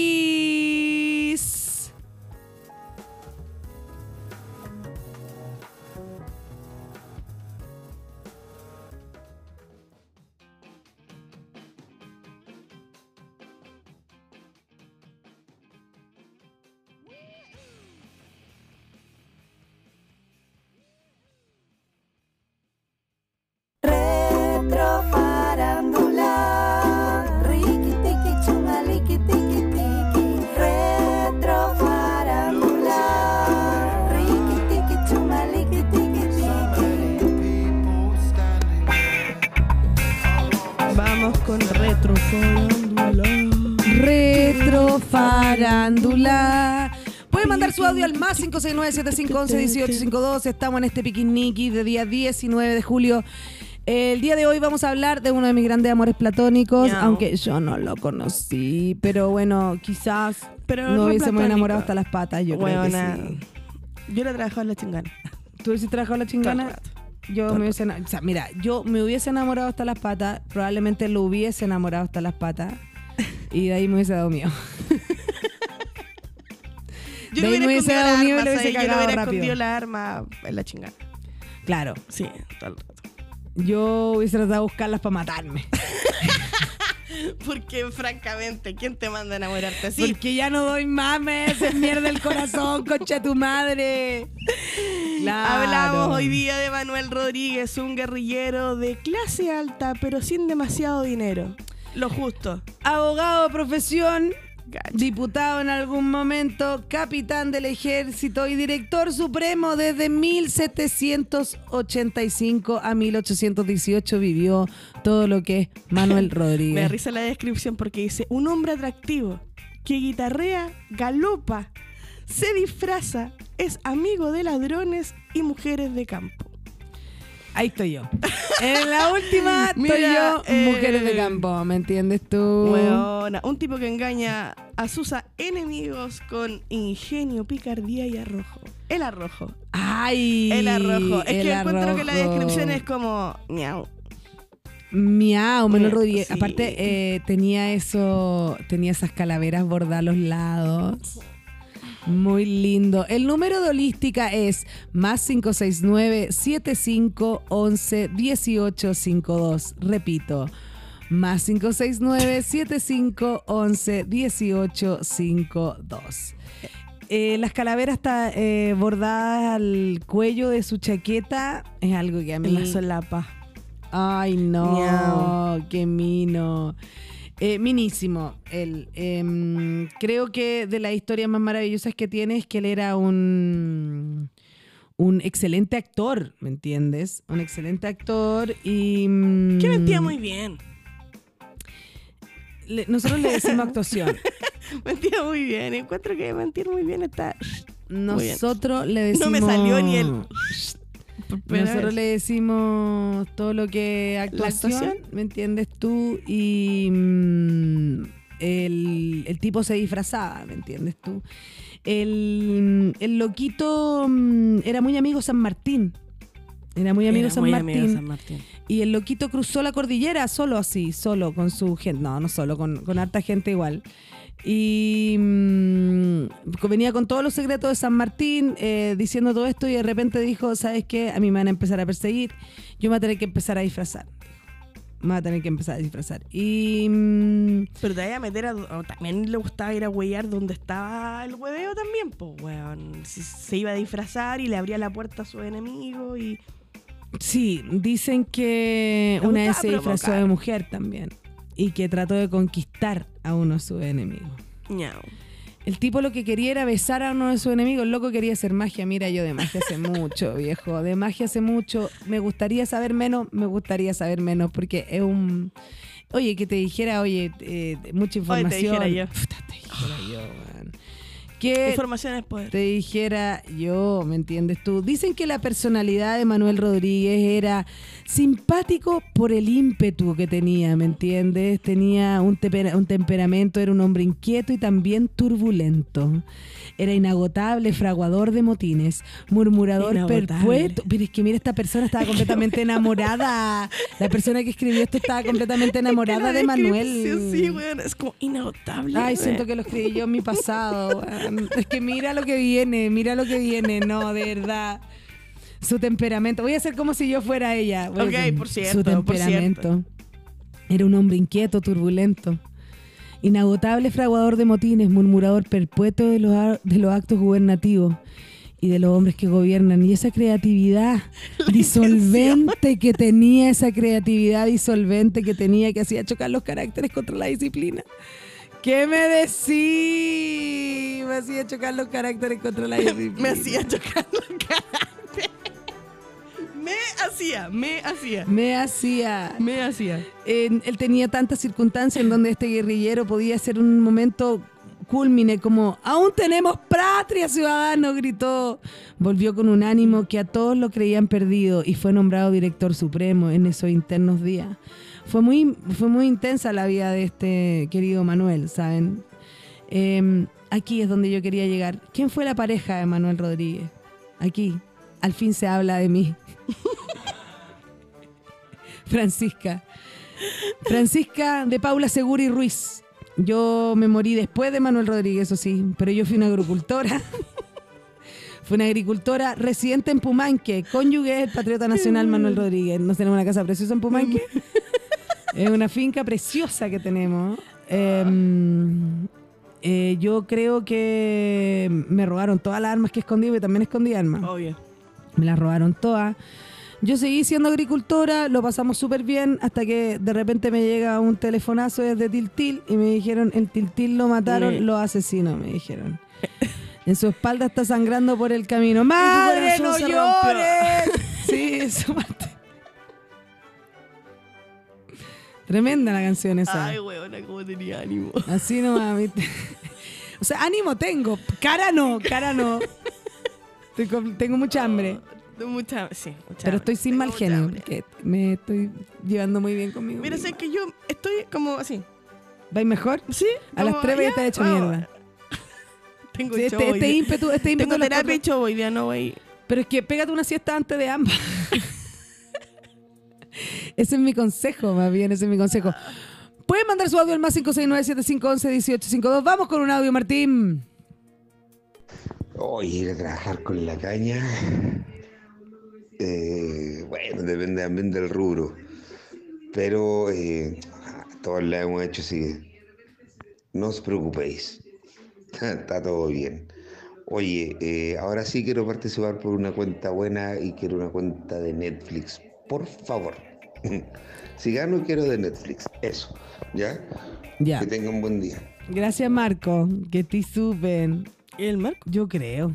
Al más 569-7511-1852. Estamos en este piquiniqui de día 19 de julio. El día de hoy vamos a hablar de uno de mis grandes amores platónicos, Miau. aunque yo no lo conocí, pero bueno, quizás Pero no hubiésemos enamorado hasta las patas, yo Huevona. creo que sí. Yo le trabajaba en la chingana. ¿Tú hubieses trabajado la Todo el chingana? Yo me hubiese, o sea, mira, yo me hubiese enamorado hasta las patas, probablemente lo hubiese enamorado hasta las patas y de ahí me hubiese dado miedo. Yo le hubiera escondido la arma, lo hubiese. Yo le hubiera rápido. escondido la arma en la chingana. Claro, Sí, todo el rato. yo hubiese tratado de buscarlas para matarme. Porque, francamente, ¿quién te manda a enamorarte así? Porque ya no doy mames, es mierda el corazón, concha tu madre. Claro. Hablamos hoy día de Manuel Rodríguez, un guerrillero de clase alta, pero sin demasiado dinero. Lo justo. Abogado de profesión, Diputado en algún momento, capitán del ejército y director supremo desde 1785 a 1818 vivió todo lo que es Manuel Me Rodríguez. risa la descripción porque dice, un hombre atractivo que guitarrea, galopa, se disfraza, es amigo de ladrones y mujeres de campo. Ahí estoy yo. En la última estoy Mira, yo, eh, mujeres de campo, ¿me entiendes tú? Weona, un tipo que engaña a sus enemigos con ingenio, picardía y arrojo. El arrojo. Ay, El arrojo. Es el que encuentro que la descripción es como. Miau. Miau, Manuel Rodríguez. sí. Aparte, eh, tenía eso, tenía esas calaveras bordadas a los lados. Muy lindo. El número de holística es más 569-7511-1852. Repito, más 569-7511-1852. Eh, las calaveras está, eh, bordadas al cuello de su chaqueta es algo que a mí... La solapa. Ay, no, Miau. qué mino. Eh, minísimo. Él, em, creo que de las historias más maravillosas que tiene es que él era un, un excelente actor, ¿me entiendes? Un excelente actor y... mm, Que mentía muy bien. le- nosotros le decimos actuación. Mentía muy bien. Encuentro que mentir muy bien está. bien. Nosotros le decimos... No me salió ni el. Pero Nosotros le decimos todo lo que actuación, actuación? ¿me entiendes tú? Y mm, el, el tipo se disfrazaba, ¿me entiendes tú? El, el loquito mm, era muy amigo San Martín. Era muy amigo Era San muy Martín. amigo San Martín. Y el loquito cruzó la cordillera solo así, solo con su gente. No, no solo, con, con harta gente igual. Y mm, venía con todos los secretos de San Martín eh, diciendo todo esto y de repente dijo, ¿sabes qué? A mí me van a empezar a perseguir. Yo me voy a tener que empezar a disfrazar. Me voy a tener que empezar a disfrazar. Y... mm, Pero te vaya a meter a. o también le gustaba ir a huear donde estaba el hueveo también, pues, weón. Se iba a disfrazar y le abría la puerta a su enemigo y. Sí, dicen que una vez se disfrazó de mujer también. Y que trató de conquistar a uno de sus enemigos. ñau. El tipo lo que quería era besar a uno de sus enemigos. El loco quería hacer magia. Mira, yo de magia hace mucho, viejo. De magia hace mucho. Me gustaría saber menos, me gustaría saber menos, porque es un. Oye, que te dijera, oye, eh, mucha Oye, te información. dijera yo. Puta, te dijera yo, weón. Que Información es poder. te dijera yo, ¿me entiendes tú? Dicen que la personalidad de Manuel Rodríguez era simpático por el ímpetu que tenía, ¿me entiendes? Tenía un, tempera- un temperamento, era un hombre inquieto y también turbulento. Era inagotable, fraguador de motines, murmurador perpetuo. Pero es que mira, esta persona estaba completamente enamorada. La persona que escribió esto estaba completamente enamorada de Manuel. Sí, weón. Es como inagotable. Ay, siento que lo escribí yo en mi pasado. weón. Es que mira lo que viene, mira lo que viene. No, de verdad. Su temperamento. Voy a hacer como si yo fuera ella. Voy Ok, por cierto, Su temperamento. Era un hombre inquieto, turbulento. Inagotable fraguador de motines, murmurador perpetuo de los, de los actos gubernativos y de los hombres que gobiernan. Y esa creatividad disolvente que tenía, esa creatividad disolvente que tenía, que hacía chocar los caracteres contra la disciplina. ¿Qué me decís? Me hacía chocar los caracteres contra la disciplina. Me hacía chocar la cara. Me hacía, me hacía, Me hacía. me hacía. Eh, él tenía tantas circunstancias en donde este guerrillero podía ser un momento culmine, como aún tenemos patria, ciudadano, gritó. Volvió con un ánimo que a todos lo creían perdido y fue nombrado director supremo en esos internos días. Fue muy, fue muy intensa la vida de este querido Manuel, ¿saben? Eh, aquí es donde yo quería llegar. ¿Quién fue la pareja de Manuel Rodríguez? Aquí, al fin se habla de mí. Francisca. Francisca de Paula Seguri Ruiz. Yo me morí después de Manuel Rodríguez, eso sí, pero yo fui una agricultora. fui una agricultora residente en Pumanque, cónyuge del patriota nacional Manuel Rodríguez. Nos tenemos una casa preciosa en Pumanque. es una finca preciosa que tenemos. Em, eh, yo creo que me robaron todas las armas que escondí, porque también escondí armas. Obvio. Me las robaron todas. Yo seguí siendo agricultora, lo pasamos súper bien hasta que de repente me llega un telefonazo desde Tiltil y me dijeron, el Tiltil lo mataron Sí. los asesinos, me dijeron. En su espalda está sangrando por el camino. ¡Madre, no llores! Sí, eso parte. Tremenda la canción esa. Ay, weona, cómo tenía ánimo. Así no mami. O sea, ánimo tengo. Cara no, cara no. Tengo mucha hambre. De Mucha, sí, mucha Pero estoy sin mal genio. Porque me estoy llevando muy bien conmigo. Mira, sé que yo estoy como así. ¿Vais mejor? ¿Sí? A las como, tres voy a ya, estar hecho mierda. Tengo Sí, este, este ímpetu, este ímpetu. Tengo terapia show hoy día, no voy. Pero es que pégate una siesta antes de ambas. ese es mi consejo, más bien, ese es mi consejo. Pueden mandar su audio al más 569-7511-1852. Vamos con un audio, Martín. Hoy ir a trabajar con la caña. eh, bueno, depende también del rubro. Pero eh, todos la hemos hecho así. No os preocupéis. Está todo bien. Oye, eh, ahora sí quiero participar por una cuenta buena y quiero una cuenta de Netflix. Por favor. Si gano, quiero de Netflix. Eso. ¿Ya? Ya. Que tengan un buen día. Gracias, Marco. Que te suben. ¿El Marco? Yo creo.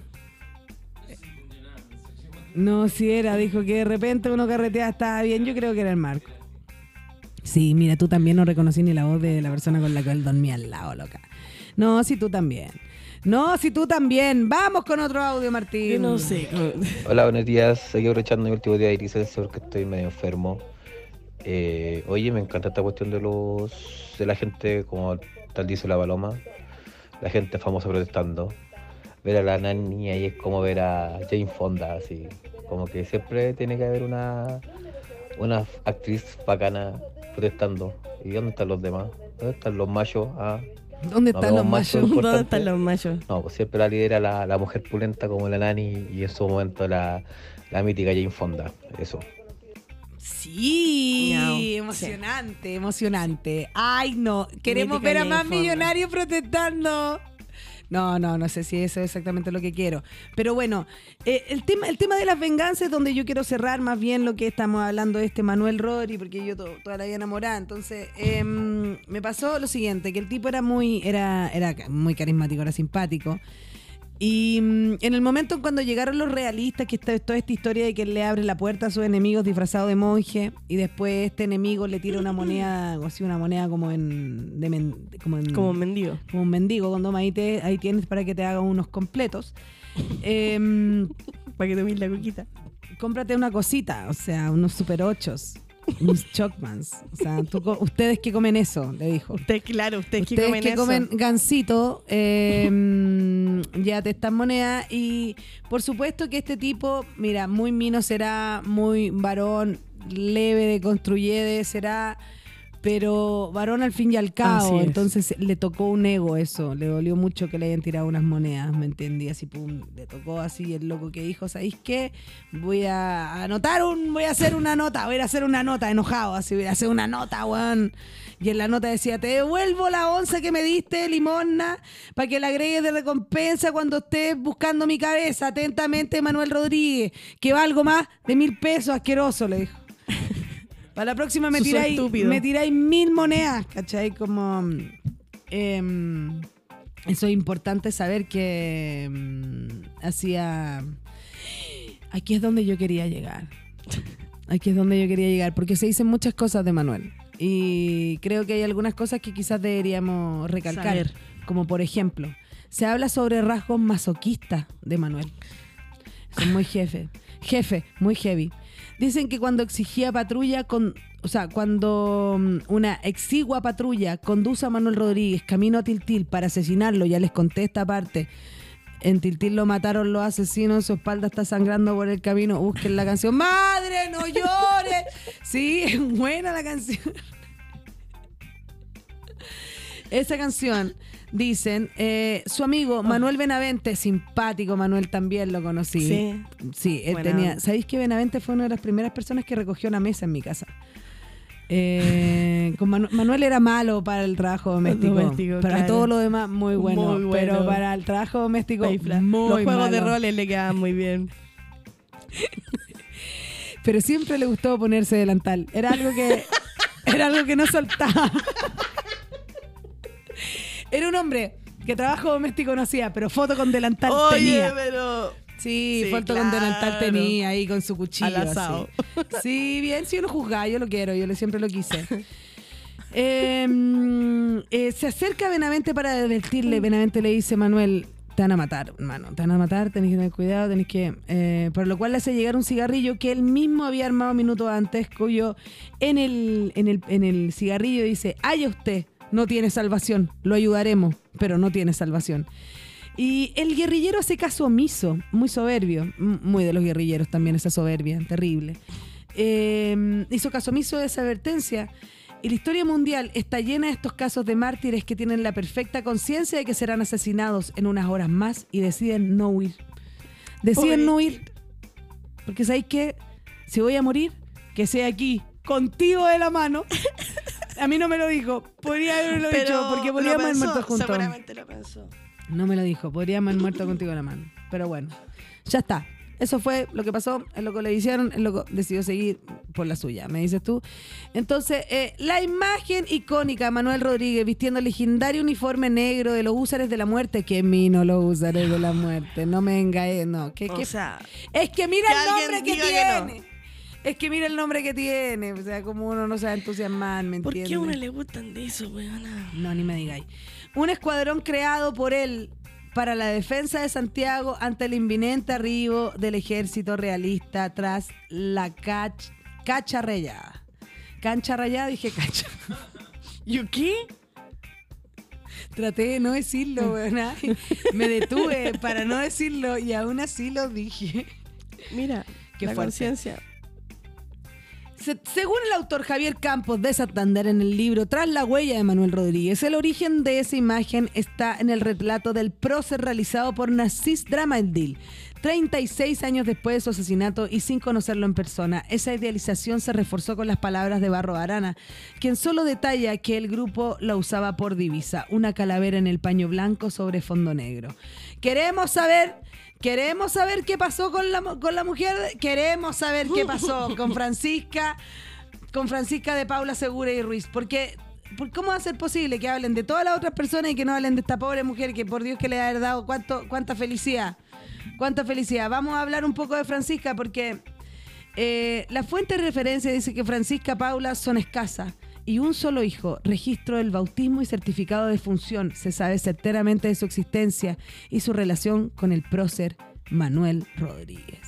No, si era, dijo que de repente uno carreteaba, estaba bien, yo creo que era el Marco. Sí, mira, tú también no reconocí ni la voz de la persona con la que él dormía al lado, loca. No, si tú también. No, si tú también. Vamos con otro audio, Martín. Yo no sé. Hola, buenos días. Seguí aprovechando mi último día de licencia porque estoy medio enfermo. Eh, oye, me encanta esta cuestión de los de la gente, como tal dice la paloma, la gente famosa protestando. Ver a la nani ahí es como ver a Jane Fonda, así. Como que siempre tiene que haber una, una actriz bacana protestando. ¿Y dónde están los demás? ¿Dónde están los machos? Ah, ¿Dónde No están los machos? ¿Dónde están los machos? no, pues siempre la lidera la, la mujer pulenta como la nani y en su momento la, la mítica Jane Fonda. Eso. Sí, Miau. emocionante, emocionante. Ay, no, queremos Mítica ver a más millonarios protestando. No, no, no sé si eso es exactamente lo que quiero. Pero bueno, eh, el, tema, el tema de las venganzas es donde yo quiero cerrar más bien lo que estamos hablando de este Manuel Rodri, porque yo to- toda la vida enamorada. Entonces, em, me pasó lo siguiente, que el tipo era muy, era, era muy carismático, era simpático. Y mm, en el momento en cuando llegaron los realistas, que está toda esta historia de que él le abre la puerta a sus enemigos disfrazado de monje, y después este enemigo le tira una moneda, o así una moneda como en, de men- como en- Como mendigo. como un mendigo, cuando ahí, te- ahí tienes para que te haga unos completos. Em, Para que tomes la coquita. cómprate una cosita, o sea, unos super ochos, unos chocmans. O sea, tú ustedes que comen eso, le dijo. Usted, claro, ustedes, que Ustedes comen que eso. comen gansito, eh, ya te están monedas. Y por supuesto que este tipo, mira, muy mino será, muy varón, leve de construyede será, pero varón al fin y al cabo. Entonces le tocó un ego eso, le dolió mucho que le hayan tirado unas monedas, ¿me entendí? Así, pum, le tocó así el loco que dijo, ¿sabéis qué? Voy a anotar un, voy a hacer una nota, voy a hacer una nota, enojado, así, voy a hacer una nota, weón. Y en la nota decía, te devuelvo la onza que me diste, limosna, para que la agregues de recompensa cuando estés buscando mi cabeza. Atentamente, Manuel Rodríguez, que valgo más de mil pesos, asqueroso, le dijo. Para la próxima me tiráis, me tiráis mil monedas, ¿cachai? Como... em, eso es importante saber que em, hacía... Aquí es donde yo quería llegar. Aquí es donde yo quería llegar, porque se dicen muchas cosas de Manuel. Y creo que hay algunas cosas que quizás deberíamos recalcar. Saber. Como por ejemplo, se habla sobre rasgos masoquistas de Manuel. Son muy jefe. Jefe, muy heavy. Dicen que cuando exigía patrulla con. O sea, cuando mm, una exigua patrulla conduce a Manuel Rodríguez camino a Tiltil para asesinarlo, ya les conté esta parte. En Tiltil lo mataron los asesinos, su espalda está sangrando por el camino. Busquen la canción. ¡Madre, no llores! Sí, es buena la canción. Esa canción, dicen, eh, su amigo Manuel Benavente, simpático Manuel también lo conocí. Sí. Sí, él tenía. ¿Sabéis que Benavente fue una de las primeras personas que recogió una mesa en mi casa? Eh, con Manu- Manuel era malo para el trabajo doméstico. Doméstico, para claro. todo lo demás, muy bueno. Muy bueno. Pero para el trabajo doméstico, muy Los juegos de roles le quedaban muy bien. Pero siempre le gustó ponerse delantal. Era algo que, era algo que no soltaba. Era un hombre que trabajo doméstico no hacía, pero foto con delantal Oye, tenía. pero. Sí, Sí, foto con delantal tenía ahí con su cuchillo. Al asado. así. Sí, bien, si uno juzga, yo lo quiero, yo siempre lo quise. Eh, mm, eh, se acerca Benavente para advertirle. Benavente le dice, Manuel, te van a matar, hermano, te van a matar, tenés que tener cuidado, tenés que... eh, por lo cual le hace llegar un cigarrillo que él mismo había armado minutos antes, cuyo en el, en el, en el cigarrillo dice, haya usted, no tiene salvación, lo ayudaremos, pero no tiene salvación. Y el guerrillero hace caso omiso, muy soberbio, muy de los guerrilleros también esa soberbia, terrible. Eh, hizo caso omiso de esa advertencia. Y la historia mundial está llena de estos casos de mártires que tienen la perfecta conciencia de que serán asesinados en unas horas más y deciden no huir. Deciden no huir. Porque ¿sabéis qué? Si voy a morir, que sea aquí, contigo de la mano. A mí no me lo dijo. Podría haberlo dicho, porque podríamos haber muerto juntos. Seguramente lo pensó. No me lo dijo, podríamos haber muerto contigo en la mano. Pero bueno, ya está. Eso fue lo que pasó, es lo que le hicieron, es lo que decidió seguir por la suya, me dices tú. Entonces, eh, la imagen icónica de Manuel Rodríguez vistiendo el legendario uniforme negro de los húsares de la muerte, que mí no los húsares de la muerte, no me engañes, no. Que, sea, es que mira que el nombre que no. Es que mira el nombre que tiene, o sea, como uno no se va a entusiasmar, ¿me ¿por entiendes? qué a uno le gustan de eso, weona? No, ni me digáis. Un escuadrón creado por él para la defensa de Santiago ante el inminente arribo del ejército realista tras la cach cacha rayada. Cancha rayada, dije cacha. ¿Yo qué? Traté de no decirlo, weón. ay. Me detuve para no decirlo y aún así lo dije. Mira, Qué la conciencia. Se- según el autor Javier Campos de Santander en el libro Tras la huella de Manuel Rodríguez, el origen de esa imagen está en el relato del prócer realizado por Narcis Dramandil. 36 años después de su asesinato y sin conocerlo en persona, esa idealización se reforzó con las palabras de Barro Arana, quien solo detalla que el grupo la usaba por divisa, una calavera en el paño blanco sobre fondo negro. Queremos saber Queremos saber qué pasó con la, con la mujer. Queremos saber qué pasó con Francisca, con Francisca de Paula Segura y Ruiz. Porque, por- ¿cómo va a ser posible que hablen de todas las otras personas y que no hablen de esta pobre mujer que por Dios que le ha dado cuánto, cuánta felicidad? Cuánta felicidad. Vamos a hablar un poco de Francisca porque eh, la fuente de referencia dice que Francisca Paula son escasas y un solo hijo, registro del bautismo y certificado de función. Se sabe certeramente de su existencia y su relación con el prócer Manuel Rodríguez.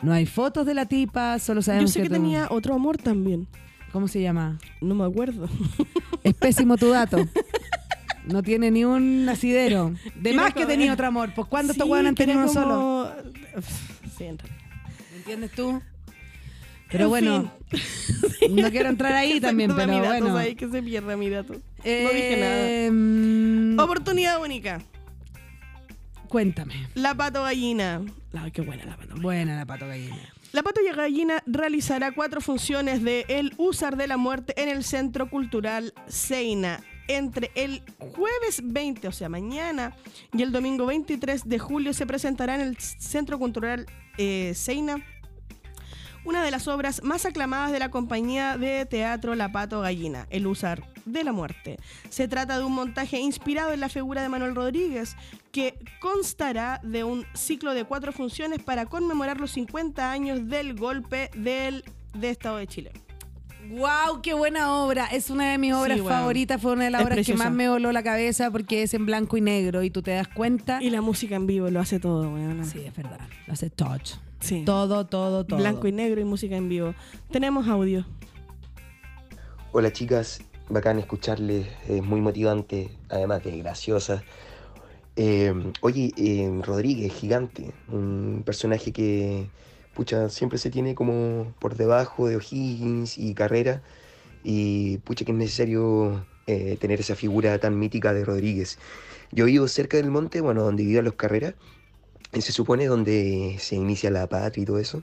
No hay fotos de la tipa, solo Yo sabemos sé que tenía otro amor también. ¿Cómo se llama? No me acuerdo. Es pésimo tu dato. No tiene ni un nacidero. De más que tenía otro amor. Pues ¿cuándo estos Sí, hueones han tenido uno solo? Sí, en realidad. ¿Me entiendes tú? Pero En bueno, no quiero entrar ahí también, pero mi dato, bueno. ¿sabes? Que se pierda mi dato. no dije nada. Mm, Oportunidad única. Cuéntame. La pato gallina. Ay, qué buena la pato gallina. Buena la pato gallina. La pato gallina realizará cuatro funciones de El Usar de la Muerte en el Centro Cultural Seina entre el jueves 20, o sea, mañana, y el domingo 23 de julio se presentará en el Centro Cultural eh, Seina una de las obras más aclamadas de la compañía de teatro La Pato Gallina, El Usar de la Muerte. Se trata de un montaje inspirado en la figura de Manuel Rodríguez, que constará de un ciclo de cuatro funciones para conmemorar los 50 años del golpe del de Estado de Chile. ¡Wow! ¡Qué buena obra! Es una de mis obras Sí, favoritas. Fue una de las Es obras que más me voló la cabeza porque es en blanco y negro y tú te das cuenta. Y la música en vivo lo hace todo, weón. Sí, es verdad. Lo hace touch. Sí. Todo, todo, todo. Blanco y negro y música en vivo. Tenemos audio. Hola chicas, bacán escucharles, es muy motivante, además de graciosa. Eh, oye, eh, Rodríguez, gigante, un personaje que, pucha, siempre se tiene como por debajo de O'Higgins y Carrera, y pucha que es necesario eh, tener esa figura tan mítica de Rodríguez. Yo vivo cerca del monte, bueno, donde vivían los Carreras, se supone donde se inicia la patria y todo eso.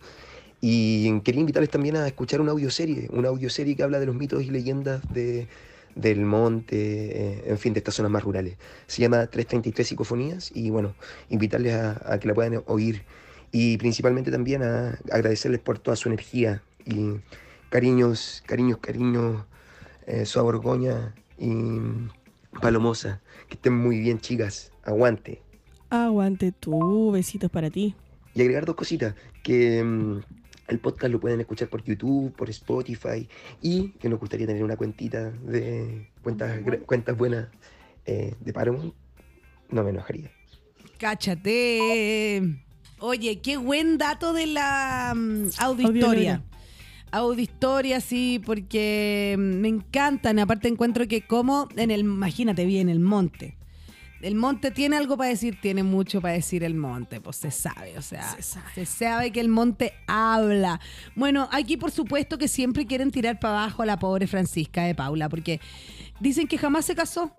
Y quería invitarles también a escuchar una audioserie, una audioserie que habla de los mitos y leyendas de, del monte, eh, en fin, de estas zonas más rurales. Se llama 333 Psicofonías y bueno, invitarles a, que la puedan oír y principalmente también a agradecerles por toda su energía y cariños, cariños, cariños, eh, Borgoña y Palomosa. Que estén muy bien, chicas. Aguante. Aguante tú, besitos para ti. Y agregar dos cositas, que mm, el podcast lo pueden escuchar por YouTube, por Spotify, y que nos gustaría tener una cuentita de cuentas, cuentas buenas eh, de Paramount, no me enojaría. Cáchate. Oye, qué buen dato de la mm, auditoria. Auditoria, sí, porque mm, me encantan. Aparte encuentro que como en el, imagínate bien, el monte. El monte tiene algo para decir, tiene mucho para decir el monte, pues se sabe, o sea, se sabe, que el monte habla. Bueno, aquí por supuesto que siempre quieren tirar para abajo a la pobre Francisca de Paula, porque dicen que jamás se casó.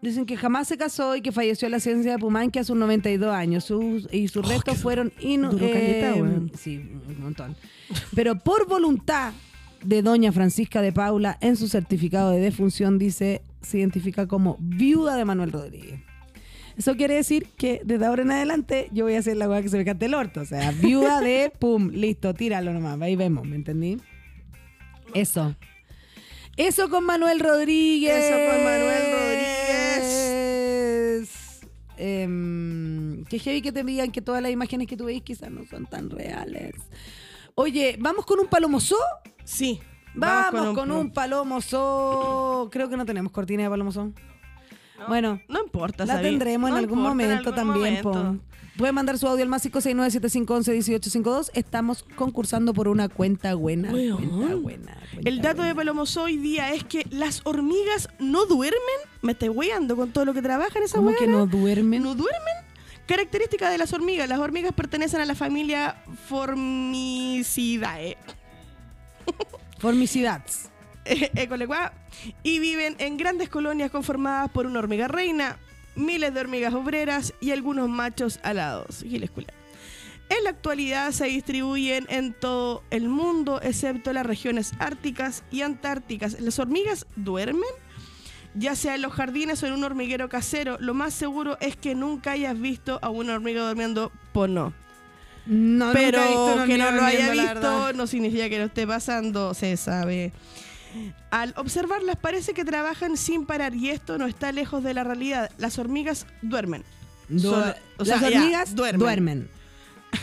Dicen que jamás se casó y que falleció en la ciencia de Pumanque a sus 92 años. Sus- y sus restos fueron... inu- caleta, weón. sí, un montón. Pero por voluntad de doña Francisca de Paula, en su certificado de defunción dice, se identifica como viuda de Manuel Rodríguez. Eso quiere decir que desde ahora en adelante yo voy a hacer la weá que se me cante el orto. O sea, viuda de pum, listo, tíralo nomás. Ahí vemos, ¿me entendí? Eso. Eso con Manuel Rodríguez. Eso con Manuel Rodríguez. Em, qué heavy que te digan que todas las imágenes que tú veis quizás no son tan reales. Oye, ¿vamos con un palomozó? Sí. Vamos, con, un, palomozó. Creo que no tenemos cortina de bueno, No importa, la tendremos en algún importa, en momento algún también. Puede mandar su audio al más 569-7511-1852. Estamos concursando por una cuenta buena. Weón. Cuenta buena. cuenta El dato de. Palomoso hoy día es que las hormigas no duermen. Me estoy weando con todo lo que trabajan esa ¿Cómo que no duermen? ¿No duermen? Característica de las hormigas. Las hormigas pertenecen a la familia Formicidae. Formicidad. Ecolecua, y viven en grandes colonias conformadas por una hormiga reina, miles de hormigas obreras y algunos machos alados. Giles culiao. En la actualidad se distribuyen en todo el mundo, excepto las regiones árticas y antárticas. ¿Las hormigas duermen? Ya sea en los jardines o en un hormiguero casero, lo más seguro es que nunca hayas visto a una hormiga durmiendo porno. No, Pero nunca he visto que no lo haya visto no significa que no esté pasando, se sabe. Al observarlas parece que trabajan sin parar y esto no está lejos de la realidad. Las hormigas duermen. Du- o Las sea, ya, hormigas duermen. duermen.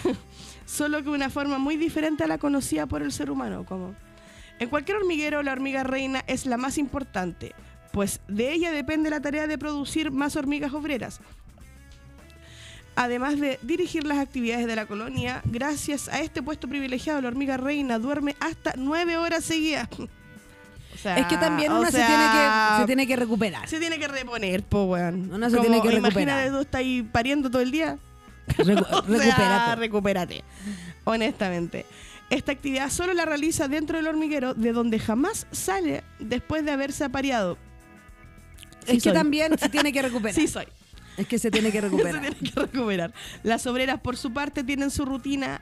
Solo que una forma muy diferente a la conocida por el ser humano. Como en cualquier hormiguero, la hormiga reina es la más importante, pues de ella depende la tarea de producir más hormigas obreras. Además de dirigir las actividades de la colonia, gracias a este puesto privilegiado, la hormiga reina duerme hasta nueve horas seguidas. O sea, es que también una se, tiene que, se tiene que recuperar. se tiene que reponer, po, weón. Uno se tiene que recuperar. Imagínate tú estás ahí pariendo todo el día. Recu- O sea, recupérate. recupérate. Honestamente. Esta actividad solo la realiza dentro del hormiguero, de donde jamás sale después de haberse apareado. es que también se tiene que recuperar. Sí, soy. Es que se tiene que Se recuperar. tiene que recuperar. Las obreras, por su parte, tienen su rutina,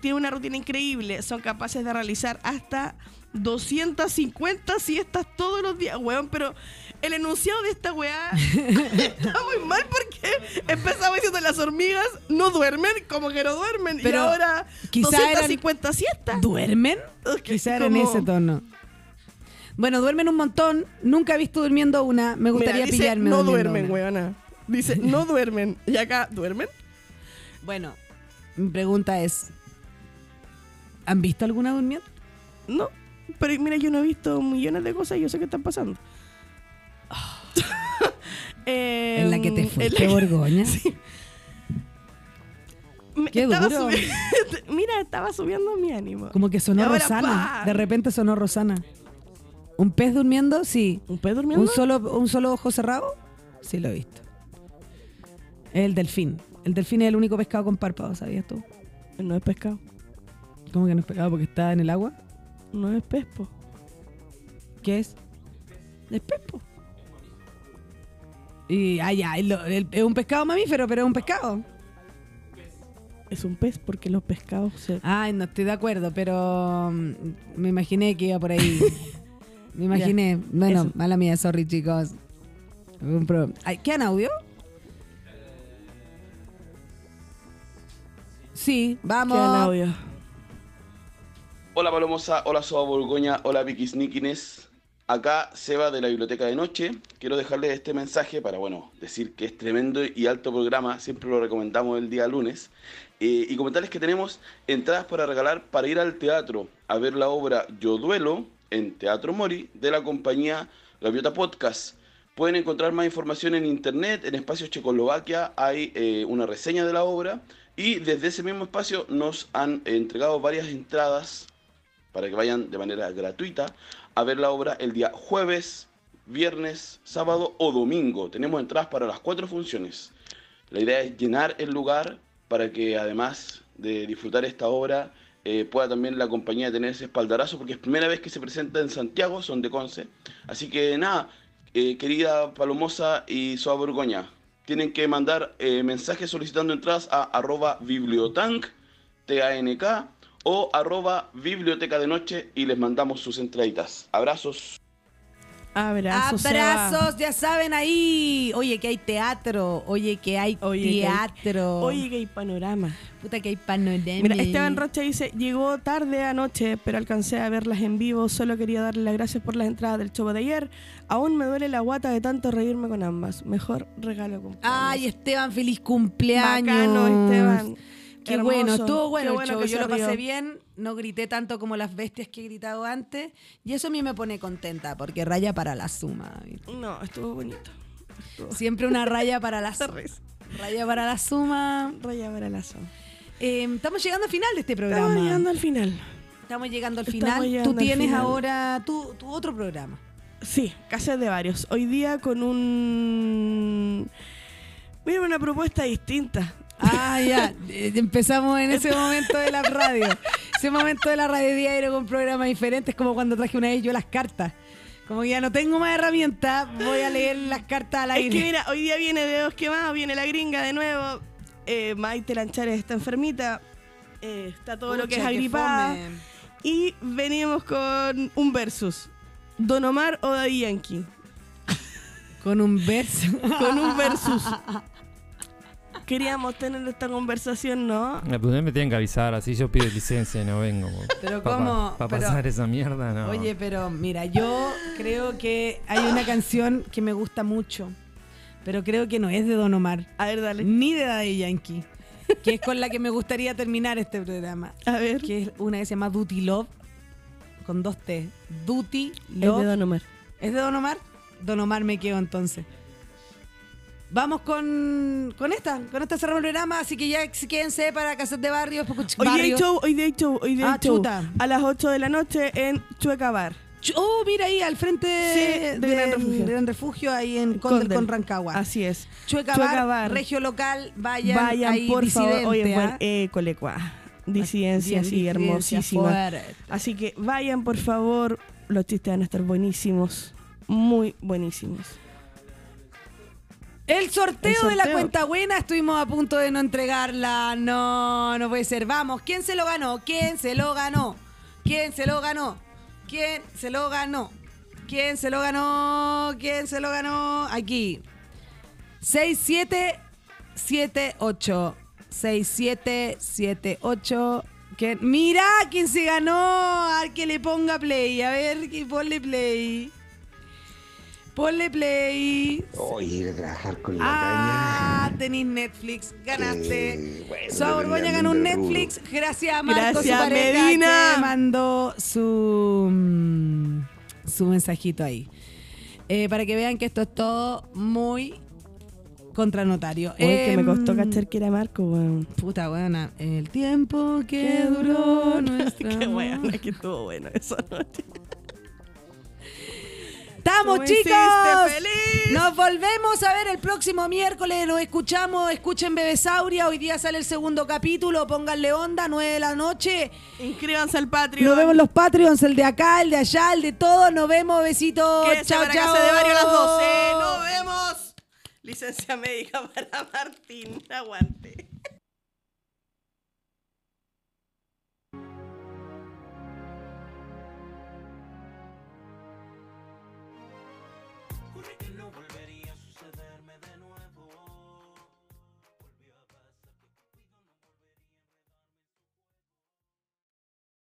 tienen una rutina increíble. Son capaces de realizar hasta 250 siestas todos los días, weón. Pero el enunciado de esta weá está muy mal porque empezaba diciendo las hormigas no duermen, como que no duermen. y Pero ahora quizá 250 siestas. ¿Duermen? Ok, Quizá era en ese tono. Bueno, duermen un montón. Nunca he visto durmiendo una. Me gustaría Mira, dice, pillarme No duermen, una. weona. Dice, no duermen. Y acá, ¿duermen? Bueno, mi pregunta es: ¿han visto alguna durmiendo? No, pero mira, yo no he visto millones de cosas y yo sé que están pasando. Eh, En la que te en fuiste, la- Borgoña. Sí. Qué estaba duro. Mira, estaba subiendo mi ánimo. Como que sonó ahora, Rosana. De repente sonó Rosana. ¿Un pez durmiendo? Sí. ¿Un pez durmiendo? ¿Un solo, ¿Un solo ojo cerrado? Sí, lo he visto. El delfín. El delfín es el único pescado con párpados, ¿sabías tú? No es pescado. ¿Cómo que no es pescado porque está en el agua? No es pespo. ¿Qué es? Es pespo. Y, ah, ya, el- el- es un pescado mamífero, pero es un pescado. Es un pez porque los pescados se. Ay, no estoy de acuerdo, pero mm, me imaginé que iba por ahí. me imaginé. bueno, eso. mala mía, sorry, chicos. Un pro- Ay, ¿Quedan audio? Sí, vamos. Audio. Hola Palomosa, hola Soba Borgoña, hola Piquisniquines. Acá Seba de la Biblioteca de Noche. Quiero dejarles este mensaje para, bueno, decir que es tremendo y alto programa. Siempre lo recomendamos el día lunes. Eh, y comentarles que tenemos entradas para regalar para ir al teatro a ver la obra Yo Duelo en Teatro Mori de la compañía Gaviota Podcast. Pueden encontrar más información en internet, en Espacio Checoslovaquia hay eh, una reseña de la obra y desde ese mismo espacio nos han entregado varias entradas para que vayan de manera gratuita a ver la obra el día jueves, viernes, sábado o domingo. Tenemos entradas para las cuatro funciones. La idea es llenar el lugar para que además de disfrutar esta obra eh, pueda también la compañía tener ese espaldarazo porque es primera vez que se presenta en Santiago, son de Conce. Así que nada, eh, querida Palomosa y Soa Borgoña, tienen que mandar eh, mensajes solicitando entradas a arroba bibliotank, T-A-N-K, o arroba biblioteca de noche y les mandamos sus entraditas. Abrazos. Abrazos. Abrazos, ya saben ahí. Oye, que hay teatro. Oye, que hay Oye, que hay- teatro. Oye, que hay panorama. puta que hay panorama. Mira, Esteban Rocha dice, llegó tarde anoche, pero alcancé a verlas en vivo. Solo quería darle las gracias por las entradas del show de ayer. Aún me duele la guata de tanto reírme con ambas. Mejor regalo con Ay, Esteban, feliz cumpleaños. Bacano, Esteban. Qué Hermoso. bueno, estuvo bueno, Qué el bueno show. Yo lo pasé rió. bien, no grité tanto como las bestias que he gritado antes. Y eso a mí me pone contenta, porque raya para la suma. No, estuvo bonito. Estuvo- Siempre una raya para la suma. Raya para la suma. Raya para la zona. Eh, estamos llegando al final de este programa. Estamos llegando al final. Estamos llegando al final. llegando Tú tienes final. ahora tu, tu otro programa. Sí, casas de varios. Hoy día con un... Mira, una propuesta distinta. Ah, ya. Eh, Empezamos en ese momento de la radio. Ese momento de la radio diario con programas diferentes, como cuando traje una vez yo las cartas. Como que ya no tengo más herramientas, voy a leer las cartas al Es aire. que mira, hoy día viene Dedos Quemados, viene la gringa de nuevo. Eh, Maite Lanchares está enfermita. eh, está todo lo que es agripada. fome. Y venimos con un versus. Don Omar o Daddy Yankee. Con un verso. Con un versus. Queríamos tener esta conversación, ¿no? Me, pues me tienen que avisar, así yo pido licencia y no vengo. Pero Para cómo, pero- pasar esa mierda, no. Oye, pero mira, yo creo que hay una canción que me gusta mucho, pero creo que no es de Don Omar. A ver, dale. Ni de Daddy Yankee. Que es con la que me gustaría terminar este programa. A ver. Que es una que se llama Duty Love, con dos T. Duty Es Love. de Don Omar. ¿Es de Don Omar? Don Omar me quedo entonces. Vamos con, con esta, con esta cerramos el programa, así que ya quédense para Casas de Barrios. Hoy día hay show, hoy día hay show, hoy día hay Ah, show. chuta. A las 8 de la noche en Chueca Bar. Oh, mira ahí, al frente Sí, de Gran Refugio. de Gran Refugio, ahí en Condel Condel. con Rancagua. Así es. Chueca, Chueca Bar, Bar. regio local, vayan, Vayan, ahí, por favor. Oye, buen ¿ah? Disidencia, Bien, sí, disidencia hermosísima. fuerte. Así que vayan, por favor. Los chistes van a estar buenísimos. Muy buenísimos. El sorteo, El de la cuenta buena, estuvimos a punto de no entregarla. No, no puede ser. Vamos, ¿quién se lo ganó? ¿Quién se lo ganó? ¿Quién se lo ganó? ¿Quién se lo ganó? ¿Quién se lo ganó? ¿Quién se lo ganó? Aquí. 6778. 6778. ¿Quién? Mira quién se ganó. A ver que le ponga play. A ver, que ponle play. Ponle play. Oye, ir a trabajar con la Ah, tenís Netflix, ganaste. Eh, bueno, Borgoña ganó un. Netflix. Gracias a Marco, Gracias, su pareja, Medina. que mandó su, mm, su mensajito ahí. Eh, para que vean que esto es todo muy contranotario. Uy, que me costó Em, cachar que era Marco, weón. Puta buena. El tiempo que duró nuestra. Qué weón, que estuvo bueno eso. ¡Estamos, Tú chicos! feliz. Nos volvemos a ver el próximo miércoles. Nos escuchamos. Escuchen Bebesauria. Hoy día sale el segundo capítulo. Pónganle onda, 9 de la noche. Inscríbanse al Patreon. Nos vemos los Patreons, el de acá, el de allá, el de todos. Nos vemos. Besitos. Chao, chao. de Barrio a las 12. Nos vemos. Licencia médica para Martín. Aguante.